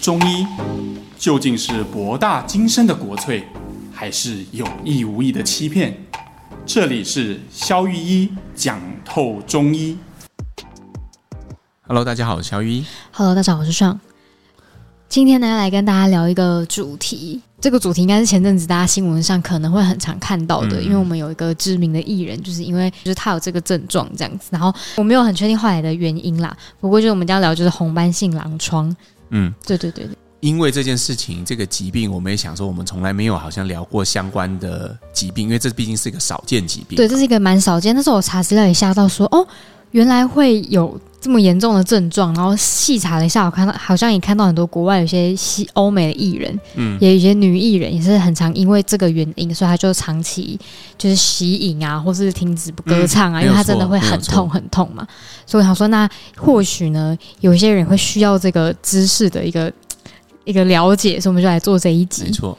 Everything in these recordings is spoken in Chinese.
中医究竟是博大精深的国粹，还是有意无意的欺骗？这里是肖玉一讲透中医。Hello，大家好，我是肖玉一。Hello，大家好，我是尚。今天呢，来跟大家聊一个主题。这个主题应该是前阵子大家新闻上可能会很常看到的，嗯、因为我们有一个知名的艺人，就是因为就是他有这个症状这样子，然后我没有很确定后来的原因啦。不过就是我们将要聊就是红斑性狼疮。嗯，对对对对。因为这件事情，这个疾病，我们也想说，我们从来没有好像聊过相关的疾病，因为这毕竟是一个少见疾病。对，这是一个蛮少见。但是我查资料也吓到说，哦，原来会有。这么严重的症状，然后细查了一下，我看到好像也看到很多国外有些西欧美的艺人，嗯，也有一些女艺人也是很常因为这个原因，所以她就长期就是息影啊，或是停止不歌唱啊，嗯、因为她真的会很痛很痛嘛。所以我想说，那或许呢，有一些人会需要这个知识的一个一个了解，所以我们就来做这一集。没错。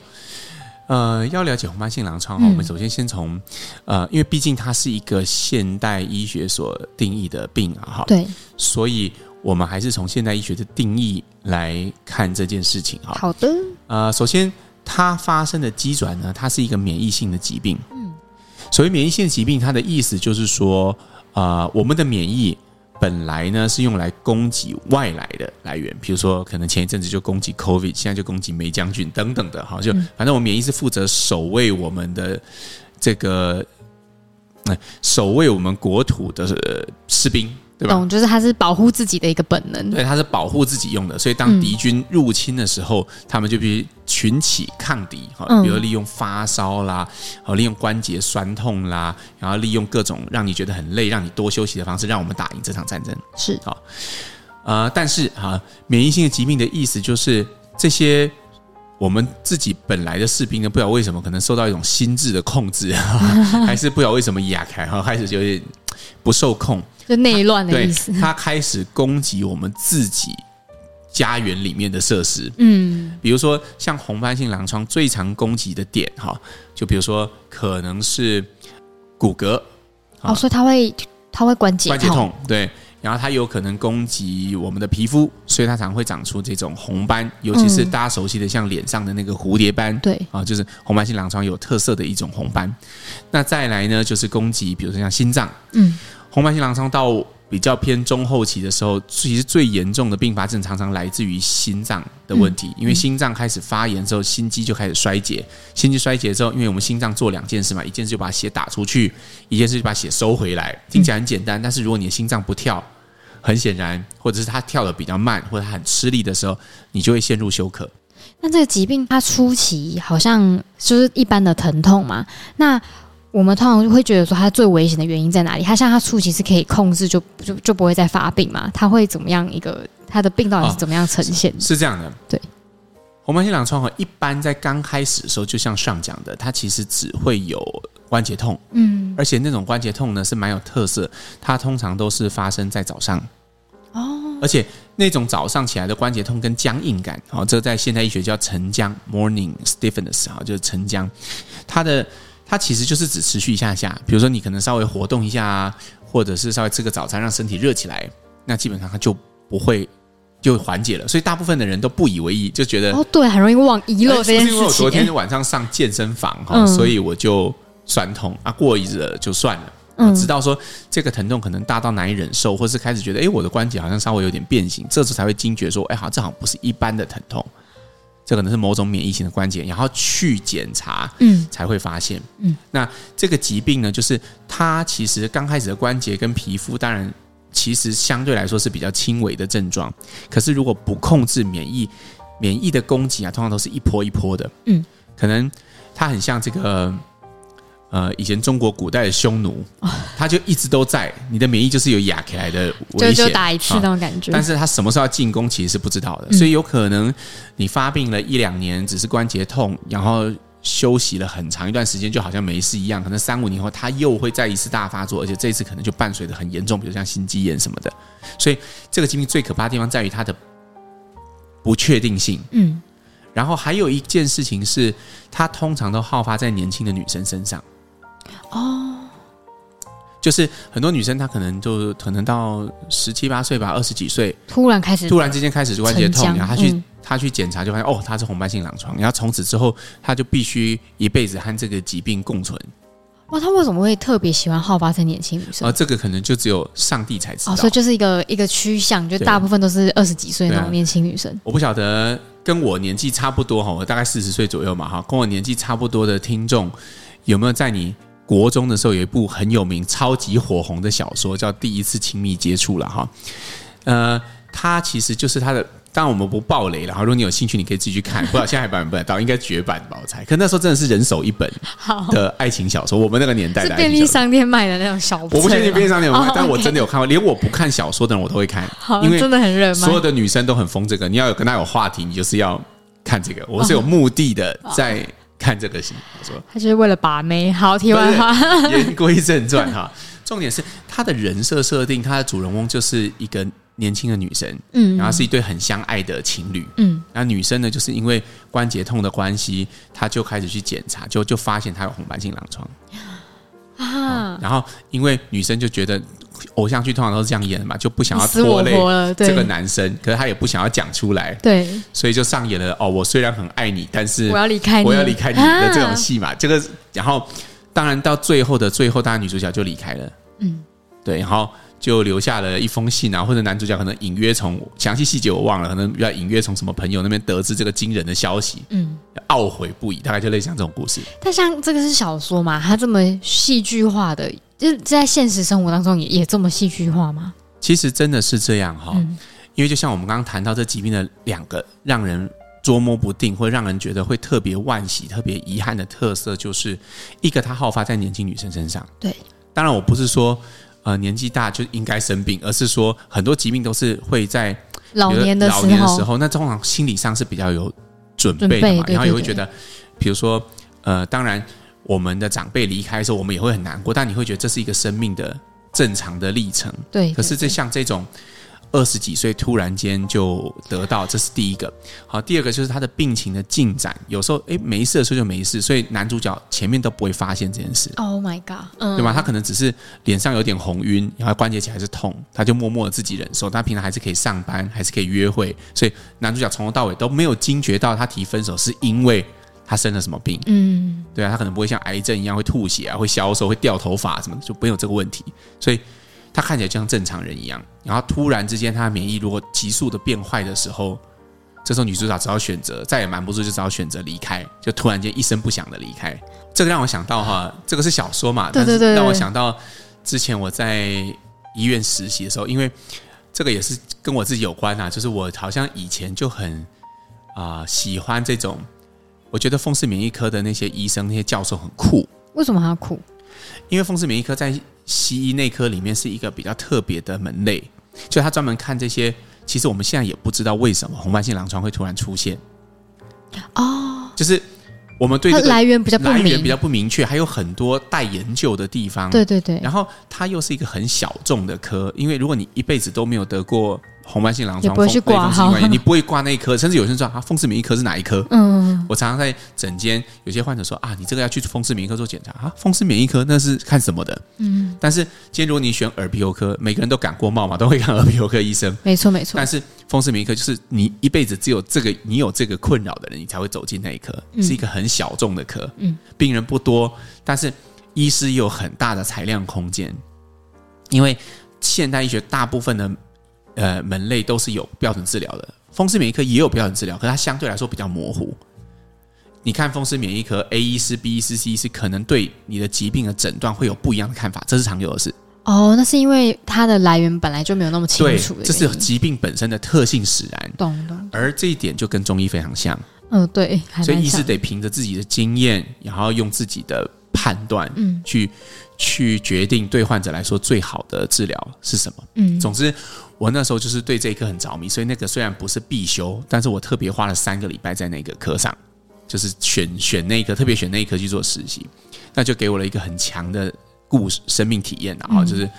呃，要了解红斑性狼疮哈，我们首先先从呃，因为毕竟它是一个现代医学所定义的病啊，哈，对，所以我们还是从现代医学的定义来看这件事情哈。好的，呃，首先它发生的机转呢，它是一个免疫性的疾病。嗯，所谓免疫性疾病，它的意思就是说，呃，我们的免疫。本来呢是用来攻击外来的来源，比如说可能前一阵子就攻击 COVID，现在就攻击梅将军等等的，哈，就反正我们免疫是负责守卫我们的这个，守卫我们国土的士兵。对吧？懂，就是它是保护自己的一个本能。对，它是保护自己用的。所以当敌军入侵的时候，嗯、他们就必须群起抗敌。哈，比如利用发烧啦，好，利用关节酸痛啦，然后利用各种让你觉得很累、让你多休息的方式，让我们打赢这场战争。是好，呃，但是啊，免疫性的疾病的意思就是这些我们自己本来的士兵呢，不知道为什么可能受到一种心智的控制，还是不知道为什么压开，然后开始就有点不受控。就内乱的意思，他开始攻击我们自己家园里面的设施。嗯，比如说像红斑性狼疮最常攻击的点哈，就比如说可能是骨骼，哦，所以他会他会关节关节痛，对，然后它有可能攻击我们的皮肤，所以它常会长出这种红斑，尤其是大家熟悉的像脸上的那个蝴蝶斑，对。啊，就是红斑性狼疮有特色的一种红斑。那再来呢，就是攻击，比如说像心脏，嗯。红斑性狼疮到比较偏中后期的时候，其实最严重的并发症常常来自于心脏的问题，因为心脏开始发炎之后，心肌就开始衰竭。心肌衰竭之后，因为我们心脏做两件事嘛，一件事就把血打出去，一件事就把血收回来。听起来很简单，但是如果你的心脏不跳，很显然，或者是它跳的比较慢，或者它很吃力的时候，你就会陷入休克。那这个疾病它初期好像就是一般的疼痛嘛？那我们通常会觉得说，它最危险的原因在哪里？它像它初期是可以控制就，就就就不会再发病嘛？它会怎么样？一个它的病到底是怎么样呈现？哦，是，是这样的，对。红斑性狼疮一般在刚开始的时候，就像上讲的，它其实只会有关节痛，嗯，而且那种关节痛呢是蛮有特色，它通常都是发生在早上，哦，而且那种早上起来的关节痛跟僵硬感，哦，这在现代医学叫晨僵 （morning stiffness） 啊，就是晨僵，它的。它其实就是只持续一下下，比如说你可能稍微活动一下啊，或者是稍微吃个早餐让身体热起来，那基本上它就不会就缓解了。所以大部分的人都不以为意，就觉得哦，对，很容易忘遗漏这件事情。是因为我昨天晚上上健身房哈，嗯、所以我就酸痛啊，过一日就算了。嗯，直到说这个疼痛可能大到难以忍受，或是开始觉得哎，我的关节好像稍微有点变形，这时候才会惊觉说，哎，好，这好像不是一般的疼痛。这可能是某种免疫性的关节，然后去检查，嗯，才会发现，嗯，那这个疾病呢，就是它其实刚开始的关节跟皮肤，当然其实相对来说是比较轻微的症状，可是如果不控制免疫，免疫的攻击啊，通常都是一波一波的，嗯，可能它很像这个。呃，以前中国古代的匈奴，他就一直都在，你的免疫就是有压起来的危险，就就打一次那种感觉。但是他什么时候要进攻，其实是不知道的，所以有可能你发病了一两年，只是关节痛，然后休息了很长一段时间，就好像没事一样。可能三五年后，他又会再一次大发作，而且这次可能就伴随着很严重，比如像心肌炎什么的。所以这个疾病最可怕的地方在于它的不确定性。嗯，然后还有一件事情是，它通常都好发在年轻的女生身上。哦，就是很多女生她可能就可能到十七八岁吧，二十几岁，突然开始，突然之间开始就关节痛，然后她去她去检查就发现哦，她是红斑性狼疮，然后从此之后她就必须一辈子和这个疾病共存。哇，他为什么会特别喜欢好发在年轻女生？啊，这个可能就只有上帝才知道。哦，所以就是一个一个趋向，就大部分都是二十几岁那种年轻女生。我不晓得跟我年纪差不多哈，我大概四十岁左右嘛哈，跟我年纪差不多的听众有没有在你国中的时候有一部很有名、超级火红的小说叫《第一次亲密接触》了哈？呃，它其实就是它的。当然我们不爆雷了哈，如果你有兴趣，你可以自己去看。不知道现在还版本不到，应该绝版吧？我猜。可那时候真的是人手一本 的爱情小说，我们那个年代的是便利商店卖的那种小说。我不确定便利商店有卖，但我真的有看过。连我不看小说的人，我都会看，因为真的很热门。所有的女生都很疯这个，你要有跟她有话题，你就是要看这个。我是有目的的在看这个戏，他说，他就是为了把妹。好，题外话，言归正传哈。重点是他的人设设定，他的主人翁就是一个。年轻的女生，嗯，然后是一对很相爱的情侣，嗯，然后女生呢，就是因为关节痛的关系，她就开始去检查，就就发现她有红斑性狼疮啊。然后因为女生就觉得偶像剧通常都是这样演的嘛，就不想要拖累这个男生，可是她也不想要讲出来，对，所以就上演了哦，我虽然很爱你，但是我要离开你，我要离开你的这种戏嘛。这个，然后当然到最后的最后，当然女主角就离开了，嗯，对，然后。就留下了一封信啊，或者男主角可能隐约从详细细节我忘了，可能要隐约从什么朋友那边得知这个惊人的消息，嗯，懊悔不已，大概就类似像这种故事。但像这个是小说嘛，它这么戏剧化的，就是在现实生活当中也也这么戏剧化吗？其实真的是这样哈，嗯，因为就像我们刚刚谈到这疾病的两个让人捉摸不定，或让人觉得会特别惋惜、特别遗憾的特色，就是一个它好发在年轻女生身上。对，当然我不是说。呃，年纪大就应该生病，而是说很多疾病都是会在老年的老年的时候，那通常心理上是比较有准备的嘛，然后也会觉得，比如说，呃，当然我们的长辈离开的时候，我们也会很难过，但你会觉得这是一个生命的正常的历程，对。可是这像这种。二十几岁突然间就得到，这是第一个。好，第二个就是他的病情的进展，有时候诶没事的时候就没事，所以男主角前面都不会发现这件事。Oh my god，嗯，对吧？他可能只是脸上有点红晕，然后关节起还是痛，他就默默的自己忍受。他平常还是可以上班，还是可以约会，所以男主角从头到尾都没有惊觉到他提分手是因为他生了什么病。嗯，对啊，他可能不会像癌症一样会吐血啊，会消瘦，会掉头发什么的，就没有这个问题，所以。他看起来就像正常人一样，然后突然之间，他的免疫如果急速的变坏的时候，这时候女主角只好选择，再也瞒不住，就只好选择离开，就突然间一声不响的离开。这个让我想到哈，这个是小说嘛，但是让我想到之前我在医院实习的时候，因为这个也是跟我自己有关啊，就是我好像以前就很啊、呃、喜欢这种，我觉得风湿免疫科的那些医生、那些教授很酷。为什么他酷？因为风湿免疫科在西医内科里面是一个比较特别的门类，就他专门看这些。其实我们现在也不知道为什么红斑性狼疮会突然出现。哦，就是我们对这个来源比较不明，来源比较不明确，还有很多待研究的地方。对对对。然后它又是一个很小众的科，因为如果你一辈子都没有得过。红斑性狼疮，也不会去挂号，你不会挂那一科，甚至有些人说啊，风湿免疫科是哪一科？嗯，我常常在诊间，有些患者说啊，你这个要去风湿免疫科做检查啊，风湿免疫科那是看什么的？嗯，但是今天如果你选耳鼻喉科，每个人都感过冒嘛，都会看耳鼻喉科医生，没错没错。但是风湿免疫科就是你一辈子只有这个，你有这个困扰的人，你才会走进那一科，是一个很小众的科，嗯，病人不多，但是医师有很大的裁量空间，因为现代医学大部分的。呃，门类都是有标准治疗的，风湿免疫科也有标准治疗，可是它相对来说比较模糊。你看风湿免疫科 A 医师、B 医师、C 医师可能对你的疾病的诊断会有不一样的看法，这是常有的事。哦，那是因为它的来源本来就没有那么清楚。对，这是疾病本身的特性使然。懂懂。而这一点就跟中医非常像。嗯，对。所以医师得凭着自己的经验，然后用自己的判断，嗯，去去决定对患者来说最好的治疗是什么。嗯，总之。我那时候就是对这一科很着迷，所以那个虽然不是必修，但是我特别花了三个礼拜在那个科上，就是选选那一科，特别选那一科去做实习，那就给我了一个很强的故事生命体验。然后就是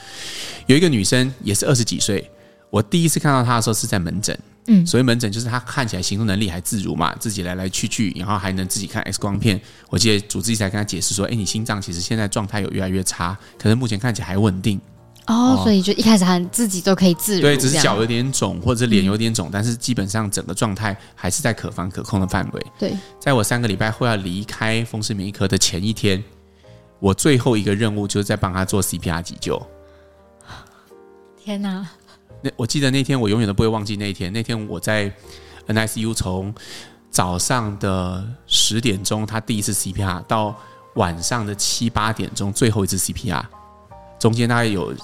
有一个女生也是二十几岁，我第一次看到她的时候是在门诊，嗯，所谓门诊就是他看起来行动能力还自如嘛，自己来来去去，然后还能自己看 X 光片。我记得主治医生跟他解释说：“哎，你心脏其实现在状态有越来越差，可是目前看起来还稳定。”哦，所以就一开始他自己都可以自如，对，只是脚有点肿或者脸有点肿，嗯，但是基本上整个状态还是在可防可控的范围。对，在我三个礼拜后要离开风湿免疫科的前一天，我最后一个任务就是在帮他做 CPR 急救。天哪！那我记得那天我永远都不会忘记那一天。那天我在 NICU 从早上的十点钟他第一次 CPR 到晚上的七八点钟最后一次 CPR，中间大概有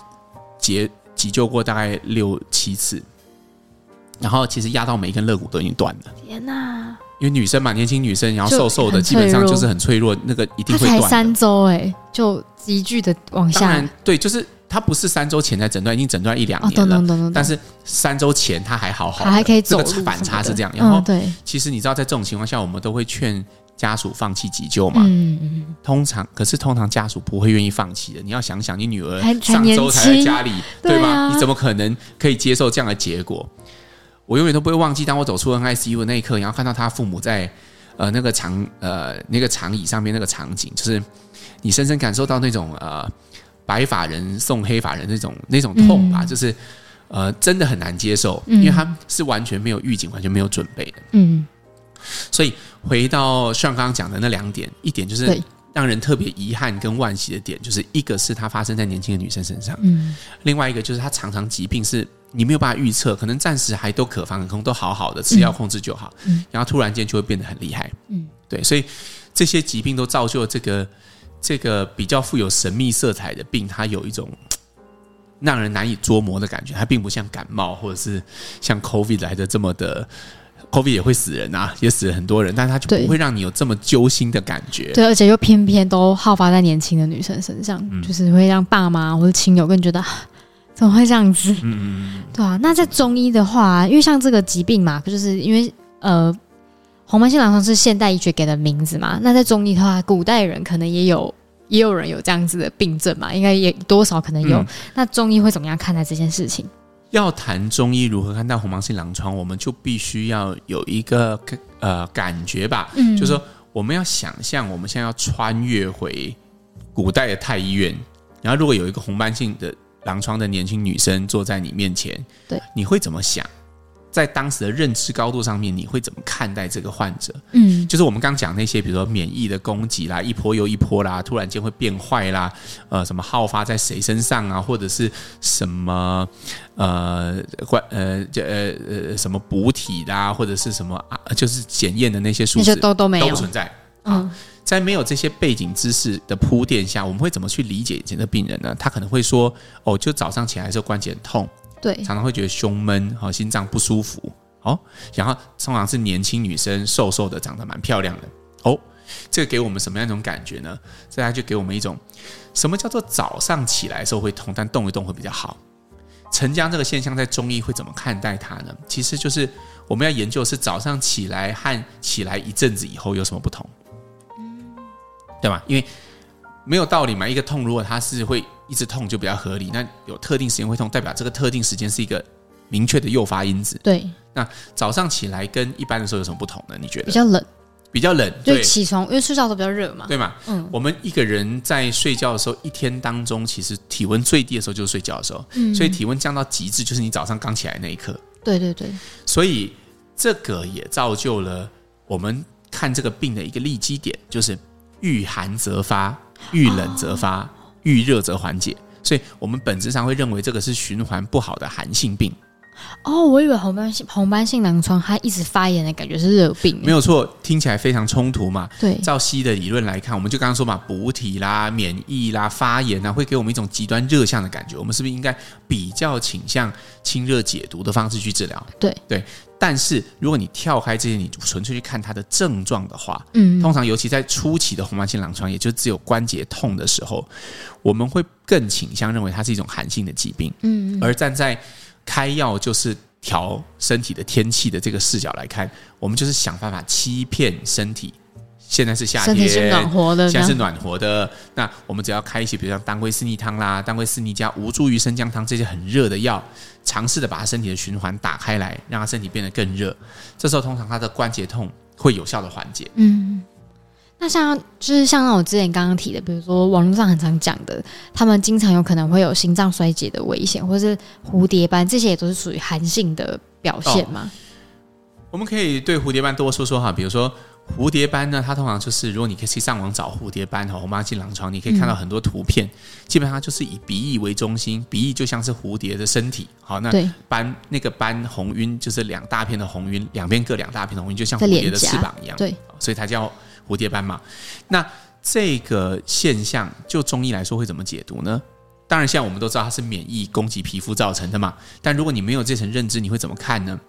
急急救过大概六七次，然后其实压到每一根肋骨都已经断了。天哪！因为女生嘛，年轻女生，然后瘦瘦的，基本上就是很脆弱，那个一定会断。才三周哎，就急剧的往下。对，就是。他不是三周前才诊断，已经诊断一两年了。哦、但是三周前他还好好，还可以走。这个反差是这样。然后，对，其实你知道，在这种情况下，我们都会劝家属放弃急救嘛。嗯嗯。通常，可是通常家属不会愿意放弃的。你要想想，你女儿上周才在家里，对吗？你怎么可能可以接受这样的结果？我永远都不会忘记，当我走出 NICU 的那一刻，然后看到他父母在呃那个长呃那个长椅上面那个场景，就是你深深感受到那种呃。白发人送黑发人那种那种痛吧，嗯、就是呃，真的很难接受，嗯、因为他是完全没有预警，完全没有准备的。嗯，所以回到像刚刚讲的那两点，一点就是让人特别遗憾跟惋惜的点，就是一个是它发生在年轻的女生身上，嗯，另外一个就是她常常疾病是你没有办法预测，可能暂时还都可防可控，都好好的，吃药控制就好，嗯，然后突然间就会变得很厉害，嗯，对，所以这些疾病都造就了这个。这个比较富有神秘色彩的病，它有一种让人难以捉摸的感觉。它并不像感冒，或者是像 COVID 来的这么的，COVID 也会死人啊，也死了很多人，但它就不会让你有这么揪心的感觉。对，而且又偏偏都好发在年轻的女生身上，嗯、就是会让爸妈或者亲友更觉得怎么会这样子？嗯嗯，对啊。那在中医的话，因为像这个疾病嘛，就是因为呃。红斑性狼疮是现代医学给的名字嘛？那在中医的话，古代人可能也有，也有人有这样子的病症嘛？应该也多少可能有。嗯、那中医会怎么样看待这件事情？要谈中医如何看待红斑性狼疮，我们就必须要有一个呃感觉吧。嗯，就是说我们要想象，我们现在要穿越回古代的太医院，然后如果有一个红斑性的狼疮的年轻女生坐在你面前，对，你会怎么想？在当时的认知高度上面，你会怎么看待这个患者？嗯，就是我们刚讲那些，比如说免疫的攻击啦，一波又一波啦，突然间会变坏啦，呃，什么好发在谁身上啊，或者是什么呃，关呃，这呃呃什么补体啦，或者是什么啊，就是检验的那些数字都都没有都不存在。嗯，在没有这些背景知识的铺垫下，我们会怎么去理解以前的病人呢？他可能会说，哦，就早上起来的时候关节很痛。对，常常会觉得胸闷，好，心脏不舒服，哦，然后通常是年轻女生，瘦瘦的，长得蛮漂亮的，哦，这个给我们什么样一种感觉呢？这样就给我们一种，什么叫做早上起来的时候会痛，但动一动会比较好。晨僵这个现象在中医会怎么看待它呢？其实就是我们要研究是早上起来和起来一阵子以后有什么不同，对吧？因为没有道理嘛，一个痛如果它是会。一直痛就比较合理，那有特定时间会痛，代表这个特定时间是一个明确的诱发因子。对，那早上起来跟一般的时候有什么不同呢？你觉得？比较冷，比较冷，就起床，因为睡觉都比较热嘛，对嘛？嗯，我们一个人在睡觉的时候，一天当中其实体温最低的时候就是睡觉的时候，嗯，所以体温降到极致就是你早上刚起来那一刻。对对对，所以这个也造就了我们看这个病的一个利基点，就是遇寒则发，遇冷则发。遇热则缓解，所以我们本质上会认为这个是循环不好的寒性病。哦，我以为红斑性红斑性狼疮它一直发炎的感觉是热病，没有错，听起来非常冲突嘛。对，照西医的理论来看，我们就刚刚说嘛，补体啦、免疫啦、发炎啊，会给我们一种极端热象的感觉。我们是不是应该比较倾向清热解毒的方式去治疗？对对。但是如果你跳开这些，你纯粹去看它的症状的话，嗯，通常尤其在初期的红斑性狼疮，也就只有关节痛的时候，我们会更倾向认为它是一种寒性的疾病，嗯，而站在开药就是调身体的天气的这个视角来看，我们就是想办法欺骗身体。现在是夏天，身体是暖和的，现在是暖和的。那我们只要开一些，比如像当归四逆汤啦、当归四逆加吴茱萸生姜汤这些很热的药，尝试的把他身体的循环打开来，让他身体变得更热。这时候通常他的关节痛会有效的缓解。嗯。那像就是像那我之前刚刚提的，比如说网络上很常讲的，他们经常有可能会有心脏衰竭的危险，或是蝴蝶斑，这些也都是属于寒性的表现吗？哦，我们可以对蝴蝶斑多说说哈，比如说。蝴蝶斑呢，它通常就是，如果你可以去上网找蝴蝶斑和红斑性狼疮，你可以看到很多图片，嗯、基本上就是以鼻翼为中心，鼻翼就像是蝴蝶的身体。好，那斑那个斑红晕就是两大片的红晕，两边各两大片的红晕，就像蝴蝶的翅膀一样。对，所以它叫蝴蝶斑嘛。那这个现象，就中医来说会怎么解读呢？当然，现在我们都知道它是免疫攻击皮肤造成的嘛。但如果你没有这层认知，你会怎么看呢？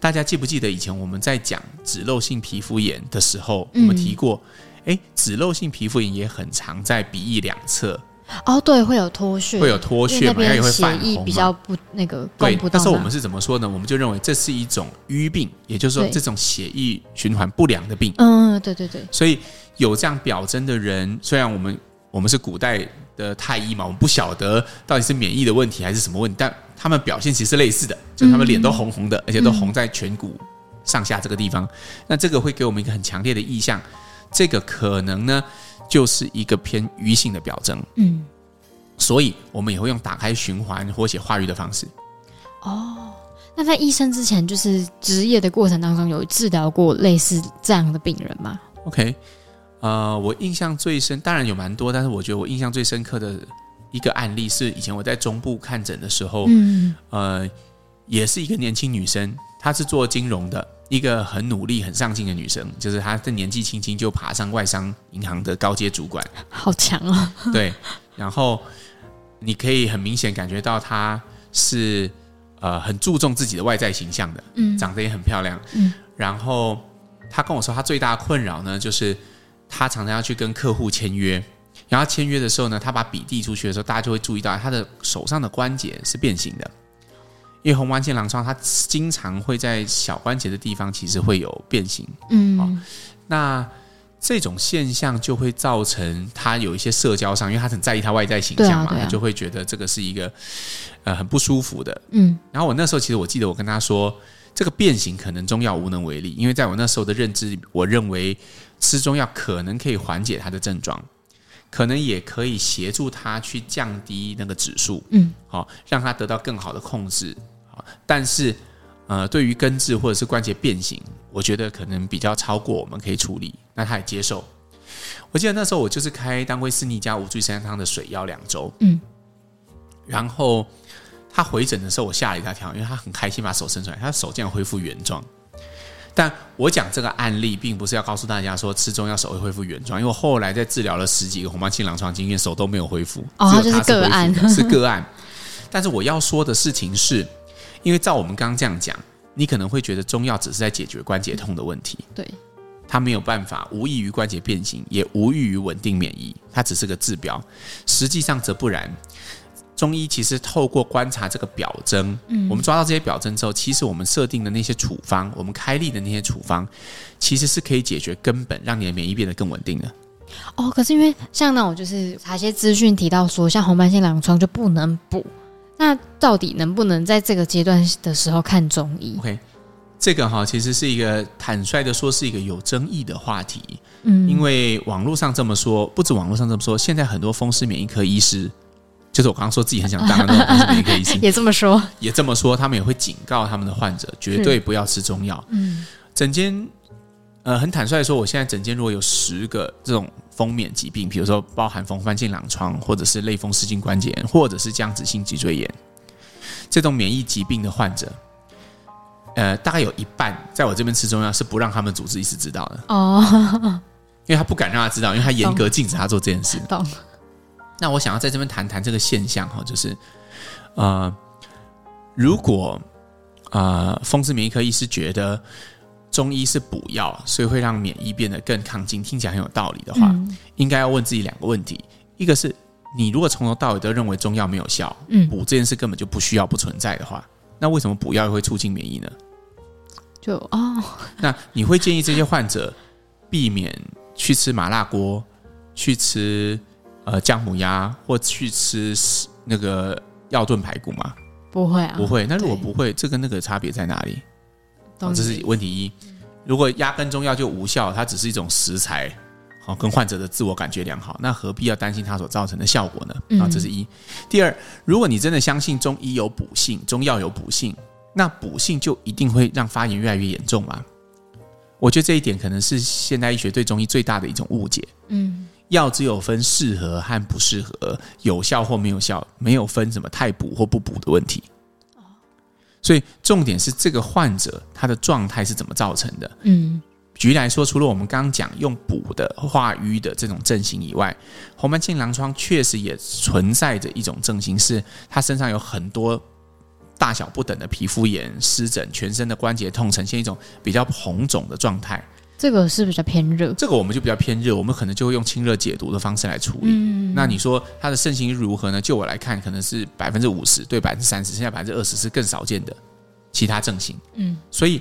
大家记不记得以前我们在讲脂漏性皮肤炎的时候，我们提过，哎、嗯，脂漏性皮肤炎也很常在鼻翼两侧。哦，对，会有脱屑，会有脱屑嘛，也会泛红，比较不那个。对，但是我们是怎么说呢？我们就认为这是一种瘀病，也就是说这种血液循环不良的病。嗯，对对对。所以有这样表征的人，虽然我们我们是古代的太医嘛，我们不晓得到底是免疫的问题还是什么问题，但。他们表现其实是类似的，就是他们脸都红红的，嗯、而且都红在颧骨上下这个地方。嗯、那这个会给我们一个很强烈的意向，这个可能呢就是一个偏瘀性的表征。嗯，所以我们也会用打开循环活血化瘀的方式。哦，那在医生之前，就是职业的过程当中，有治疗过类似这样的病人吗？OK，呃，我印象最深，当然有蛮多，但是我觉得我印象最深刻的。一个案例是以前我在中部看诊的时候，嗯，呃，也是一个年轻女生，她是做金融的，一个很努力、很上进的女生，就是她的年纪轻轻就爬上外商银行的高阶主管，好强啊！对，然后你可以很明显感觉到她是呃很注重自己的外在形象的，嗯，长得也很漂亮，嗯，然后她跟我说，她最大的困扰呢，就是她常常要去跟客户签约。然后签约的时候呢，他把笔递出去的时候，大家就会注意到他的手上的关节是变形的，因为红斑性狼疮它经常会在小关节的地方其实会有变形，嗯，哦，那这种现象就会造成他有一些社交上，因为他很在意他外在形象嘛，就会觉得这个是一个呃很不舒服的，嗯。然后我那时候其实我记得我跟他说，这个变形可能中药无能为力，因为在我那时候的认知，我认为吃中药可能可以缓解他的症状。可能也可以协助他去降低那个指数，嗯，好，让他得到更好的控制，好，但是，呃，对于根治或者是关节变形，我觉得可能比较超过我们可以处理，那他也接受。我记得那时候我就是开当归四逆加五聚三汤的水药两周，嗯，然后他回诊的时候，我吓了一大跳，因为他很开心把手伸出来，他的手竟然恢复原状。但我讲这个案例，并不是要告诉大家说吃中药手会恢复原状，因为我后来在治疗了十几个红斑性狼疮经验，手都没有恢复。哦，就是个案，是个案。但是我要说的事情是，因为照我们刚刚这样讲，你可能会觉得中药只是在解决关节痛的问题，对，它没有办法无异于关节变形，也无异于稳定免疫，它只是个治标。实际上则不然。中医其实透过观察这个表征，嗯，我们抓到这些表征之后，其实我们设定的那些处方，我们开立的那些处方，其实是可以解决根本，让你的免疫变得更稳定的。哦，可是因为像那种就是查一些资讯提到说，像红斑性狼疮就不能补，那到底能不能在这个阶段的时候看中医？OK，这个哈其实是一个坦率的说是一个有争议的话题，嗯，因为网络上这么说，不止网络上这么说，现在很多风湿免疫科医师。就是我刚刚说自己很想当的那种免疫科医生，也这么说，也这么说，他们也会警告他们的患者绝对不要吃中药。嗯，整间呃很坦率的说，我现在整间如果有十个这种风免疾病，比如说包含红斑性狼疮，或者是类风湿性关节炎，或者是僵直性脊椎炎这种免疫疾病的患者，呃，大概有一半在我这边吃中药是不让他们主治医师知道的哦，因为他不敢让他知道，因为他严格禁止他做这件事。懂。那我想要在这边谈谈这个现象哈，就是，呃，如果呃风湿免疫科医师觉得中医是补药，所以会让免疫变得更抗进，听起来很有道理的话，嗯、应该要问自己两个问题：一个是你如果从头到尾都认为中药没有效，嗯，补这件事根本就不需要、不存在的话，那为什么补药会促进免疫呢？就哦，那你会建议这些患者避免去吃麻辣锅，去吃？呃，姜母鸭或去吃那个药炖排骨吗？不会啊，不会。那如果不会，这跟那个差别在哪里？哦，这是问题一。如果压根中药就无效，它只是一种食材，好，跟患者的自我感觉良好，那何必要担心它所造成的效果呢？啊，这是一。第二，如果你真的相信中医有补性，中药有补性，那补性就一定会让发炎越来越严重吗？我觉得这一点可能是现代医学对中医最大的一种误解。嗯，药只有分适合和不适合，有效或没有效，没有分什么太补或不补的问题。所以重点是这个患者他的状态是怎么造成的？嗯。举例来说，除了我们刚刚讲用补的化瘀的这种症型以外，红斑性狼疮确实也存在着一种症型，是他身上有很多大小不等的皮肤炎、湿疹，全身的关节痛，呈现一种比较红肿的状态。这个是比较偏热，这个我们就比较偏热，我们可能就会用清热解毒的方式来处理。嗯，那你说它的盛行如何呢？就我来看，可能是百分之五十对百分之三十，剩下百分之二十是更少见的其他症型。嗯，所以。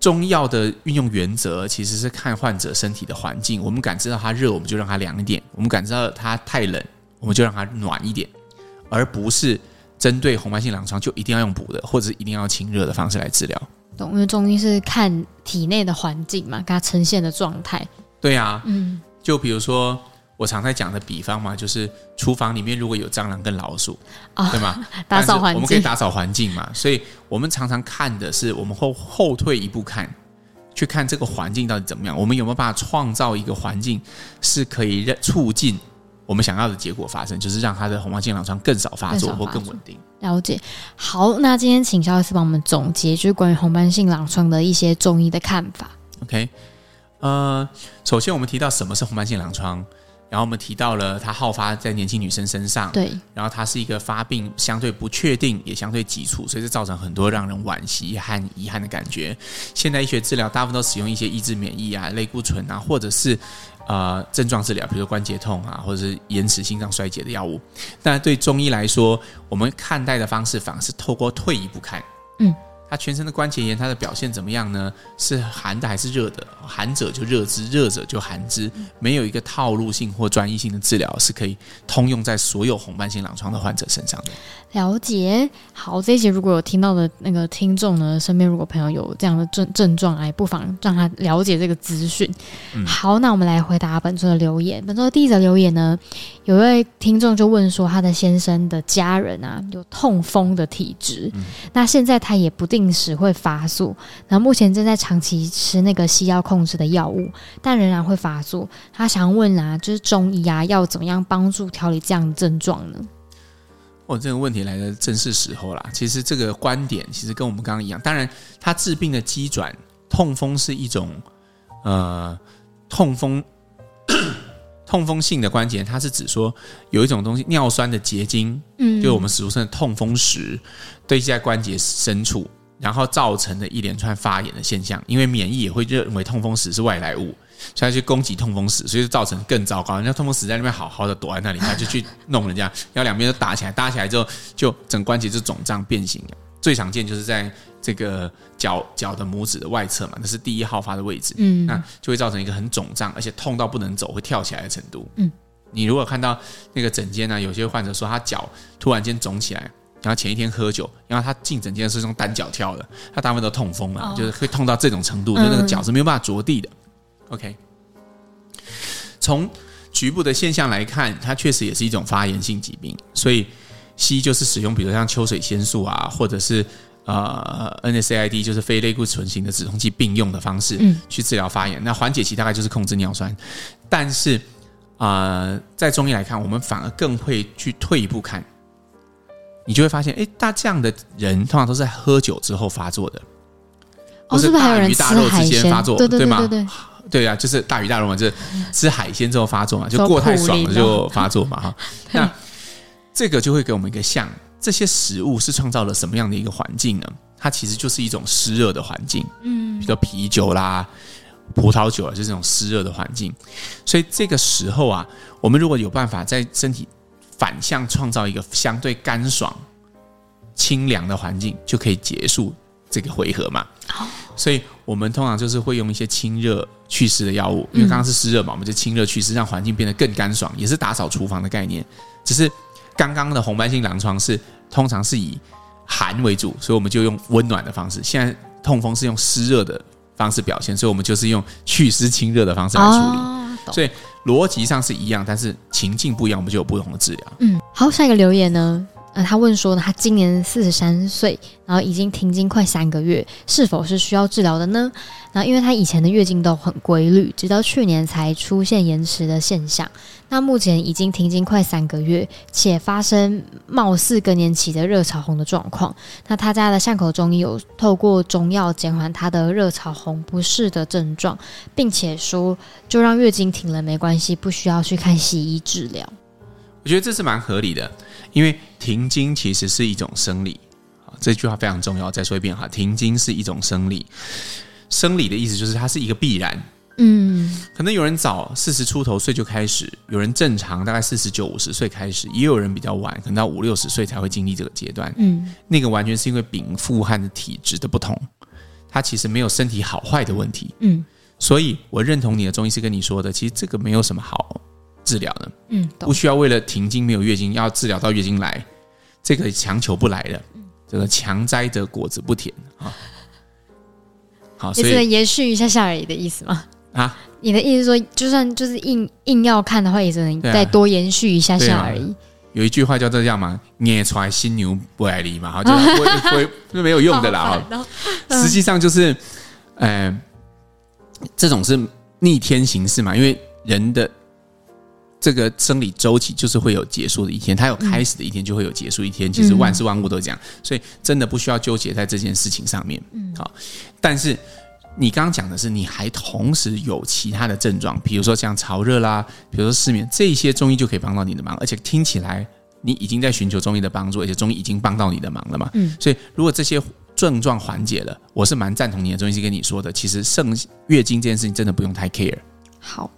中药的运用原则其实是看患者身体的环境，我们感知到它热，我们就让它凉一点；我们感知到它太冷，我们就让它暖一点，而不是针对红斑性狼疮就一定要用补的，或者是一定要清热的方式来治疗。懂？因为中医是看体内的环境嘛，跟它呈现的状态。对啊，嗯，就比如说。我常在讲的比方嘛，就是厨房里面如果有蟑螂跟老鼠，哦、对吗？打扫环境，我们可以打扫环境嘛。所以我们常常看的是，我们后后退一步看，去看这个环境到底怎么样。我们有没有办法创造一个环境，是可以让促进我们想要的结果发生，就是让他的红斑性狼疮更少发作或更稳定。了解。好，那今天请肖医师帮我们总结，就是关于红斑性狼疮的一些中医的看法。OK，呃，首先我们提到什么是红斑性狼疮。然后我们提到了它好发在年轻女生身上，对。然后它是一个发病相对不确定，也相对急促，所以这造成很多让人惋惜和遗憾的感觉。现代医学治疗大部分都使用一些抑制免疫啊、类固醇啊，或者是呃症状治疗，比如说关节痛啊，或者是延迟心脏衰竭的药物。但对中医来说，我们看待的方式反而是透过退一步看，嗯。他全身的关节炎，它的表现怎么样呢？是寒的还是热的？寒者就热之，热者就寒之。没有一个套路性或专一性的治疗是可以通用在所有红斑性狼疮的患者身上的。了解。好，这一节如果有听到的那个听众呢，身边如果朋友有这样的症症状，哎，不妨让他了解这个资讯。嗯、好，那我们来回答本周的留言。本周的第一则留言呢，有一位听众就问说，他的先生的家人啊有痛风的体质，嗯、那现在他也不定时会发作，然后目前正在长期吃那个西药控制的药物，但仍然会发作。他想问啊，就是中医啊，要怎么样帮助调理这样的症状呢？哦，这个问题来的正是时候啦。其实这个观点其实跟我们刚刚一样，当然他治病的机转，痛风是一种呃痛风痛风性的关节，它是指说有一种东西尿酸的结晶，嗯，就我们俗称的痛风石堆积在关节深处。然后造成的一连串发炎的现象，因为免疫也会认为痛风石是外来物，所以他去攻击痛风石，所以就造成更糟糕。人家痛风石在那边好好的躲在那里，他就去弄人家，然后两边都打起来，打起来之后就整关节就肿胀变形了。最常见就是在这个脚脚的拇指的外侧嘛，那是第一好发的位置，嗯，那就会造成一个很肿胀，而且痛到不能走，会跳起来的程度。嗯，你如果看到那个诊间呢，有些患者说他脚突然间肿起来。然后前一天喝酒，然后他进诊间是用单脚跳的，他大部分都痛风了，哦、就是会痛到这种程度，就那个脚是没有办法着地的。嗯、OK，从局部的现象来看，它确实也是一种发炎性疾病，所以西医就是使用，比如像秋水仙素啊，或者是呃 NSAID，就是非类固醇型的止痛剂并用的方式，去治疗发炎。嗯、那缓解期大概就是控制尿酸，但是啊、呃，在中医来看，我们反而更会去退一步看。你就会发现，哎，大这样的人通常都是在喝酒之后发作的，不是？大鱼大肉之间发作，对对对对对，对，对啊，就是大鱼大肉嘛，就是吃海鲜之后发作嘛，就过太爽了就发作嘛，哈。那这个就会给我们一个像，这些食物是创造了什么样的一个环境呢？它其实就是一种湿热的环境，嗯，比如说啤酒啦、葡萄酒啊，就是这种湿热的环境。所以这个时候啊，我们如果有办法在身体。反向创造一个相对干爽、清凉的环境，就可以结束这个回合嘛。所以我们通常就是会用一些清热祛湿的药物，因为刚刚是湿热嘛，我们就清热祛湿，让环境变得更干爽，也是打扫厨房的概念。只是刚刚的红斑性狼疮是通常是以寒为主，所以我们就用温暖的方式。现在痛风是用湿热的方式表现，所以我们就是用祛湿清热的方式来处理。所以逻辑上是一样，但是情境不一样，我们就有不同的治疗。嗯，好，下一个留言呢？呃，他问说呢，他今年四十三岁，然后已经停经快三个月，是否是需要治疗的呢？那因为他以前的月经都很规律，直到去年才出现延迟的现象。那目前已经停经快三个月，且发生貌似更年期的热潮红的状况。那他家的巷口中医有透过中药减缓他的热潮红不适的症状，并且说就让月经停了没关系，不需要去看西医治疗。我觉得这是蛮合理的，因为停经其实是一种生理，啊，这句话非常重要。再说一遍哈，停经是一种生理，生理的意思就是它是一个必然。嗯，可能有人早四十出头岁就开始，有人正常大概四十九五十岁开始，也有人比较晚，可能到五六十岁才会经历这个阶段。嗯，那个完全是因为禀赋和的体质的不同，它其实没有身体好坏的问题。嗯，所以我认同你的中医师跟你说的，其实这个没有什么好。治疗的？嗯，不需要为了停经没有月经要治疗到月经来，这个强求不来的，嗯、这个强摘的果子不甜啊。好，所以延续一下下而已的意思吗？啊，你的意思说，就算就是硬硬要看的话，也只能再多延续一下下而已。啊、有一句话叫这样嘛，捏出来新牛不爱离嘛，好，就 不会不会就没有用的啦。哈，实际上就是，呃，这种是逆天行事嘛，因为人的。这个生理周期就是会有结束的一天，它有开始的一天，就会有结束一天。其实万事万物都这样，所以真的不需要纠结在这件事情上面。嗯，好。但是你刚刚讲的是，你还同时有其他的症状，比如说像潮热啦，比如说失眠，这些中医就可以帮到你的忙。而且听起来你已经在寻求中医的帮助，而且中医已经帮到你的忙了嘛。嗯，所以如果这些症状缓解了，我是蛮赞同你的中医师跟你说的。其实剩月经这件事情真的不用太 care。好。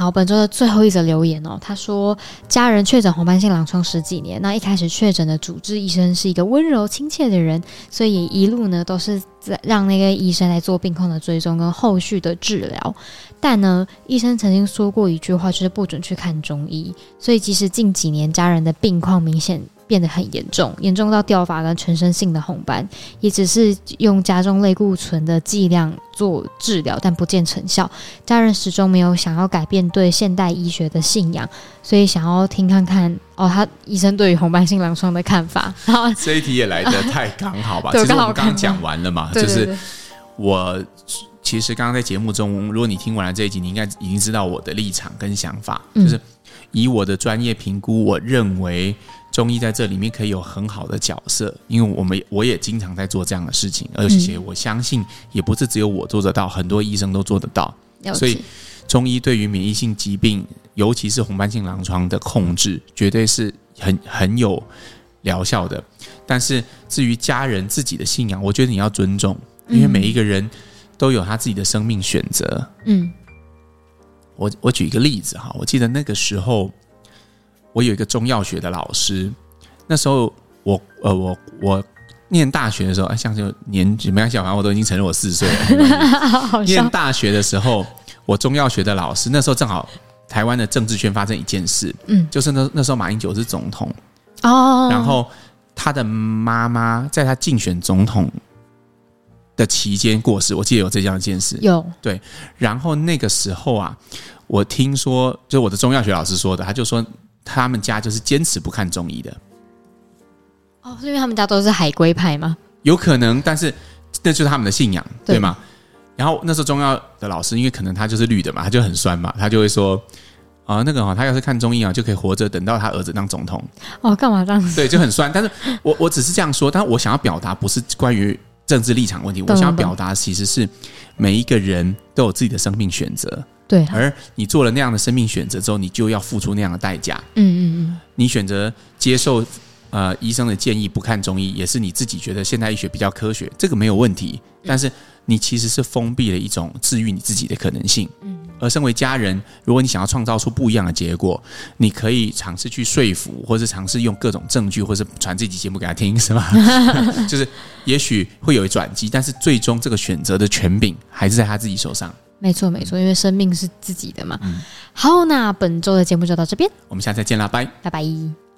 好，本周的最后一则留言哦，他说家人确诊红斑性狼疮十几年，那一开始确诊的主治医生是一个温柔亲切的人，所以也一路呢都是在让那个医生来做病况的追踪跟后续的治疗。但呢，医生曾经说过一句话，就是不准去看中医。所以其实近几年家人的病况明显。变得很严重，严重到掉发跟全身性的红斑，也只是用加重类固醇的剂量做治疗，但不见成效。家人始终没有想要改变对现代医学的信仰，所以想要听看看哦，他医生对于红斑性狼疮的看法。这一题也来得太刚好吧？其实我们刚刚讲完了嘛，就是我其实刚刚在节目中，如果你听完了这一集，你应该已经知道我的立场跟想法，就是以我的专业评估，我认为。中医在这里面可以有很好的角色，因为我们我也经常在做这样的事情，而且我相信也不是只有我做得到，很多医生都做得到。所以，中医对于免疫性疾病，尤其是红斑性狼疮的控制，绝对是很很有疗效的。但是，至于家人自己的信仰，我觉得你要尊重，因为每一个人都有他自己的生命选择。嗯，我我举一个例子哈，我记得那个时候。我有一个中药学的老师，那时候我呃我我念大学的时候，哎像就年没关系，反正我都已经承认我四十岁了。念大学的时候，我中药学的老师那时候正好台湾的政治圈发生一件事，嗯，就是那那时候马英九是总统哦，然后他的妈妈在他竞选总统的期间过世，我记得有这样一件事，有对，然后那个时候啊，我听说就我的中药学老师说的，他就说。他们家就是坚持不看中医的，哦，是因为他们家都是海归派吗？有可能，但是那就是他们的信仰，对，对吗？然后那时候中药的老师，因为可能他就是绿的嘛，他就很酸嘛，他就会说啊，那个哈，他要是看中医啊，就可以活着等到他儿子当总统。哦，干嘛这样子？对，就很酸。但是我我只是这样说，但我想要表达不是关于政治立场问题，我想要表达其实是每一个人都有自己的生命选择。对，而你做了那样的生命选择之后，你就要付出那样的代价。嗯嗯嗯，你选择接受呃医生的建议，不看中医，也是你自己觉得现代医学比较科学，这个没有问题。但是你其实是封闭了一种治愈你自己的可能性。嗯，而身为家人，如果你想要创造出不一样的结果，你可以尝试去说服，或是尝试用各种证据，或是传这集节目给他听，是吗？就是也许会有转机，但是最终这个选择的权柄还是在他自己手上。没错，没错，因为生命是自己的嘛。嗯、好，那本周的节目就到这边，我们下次再见啦，拜，拜拜。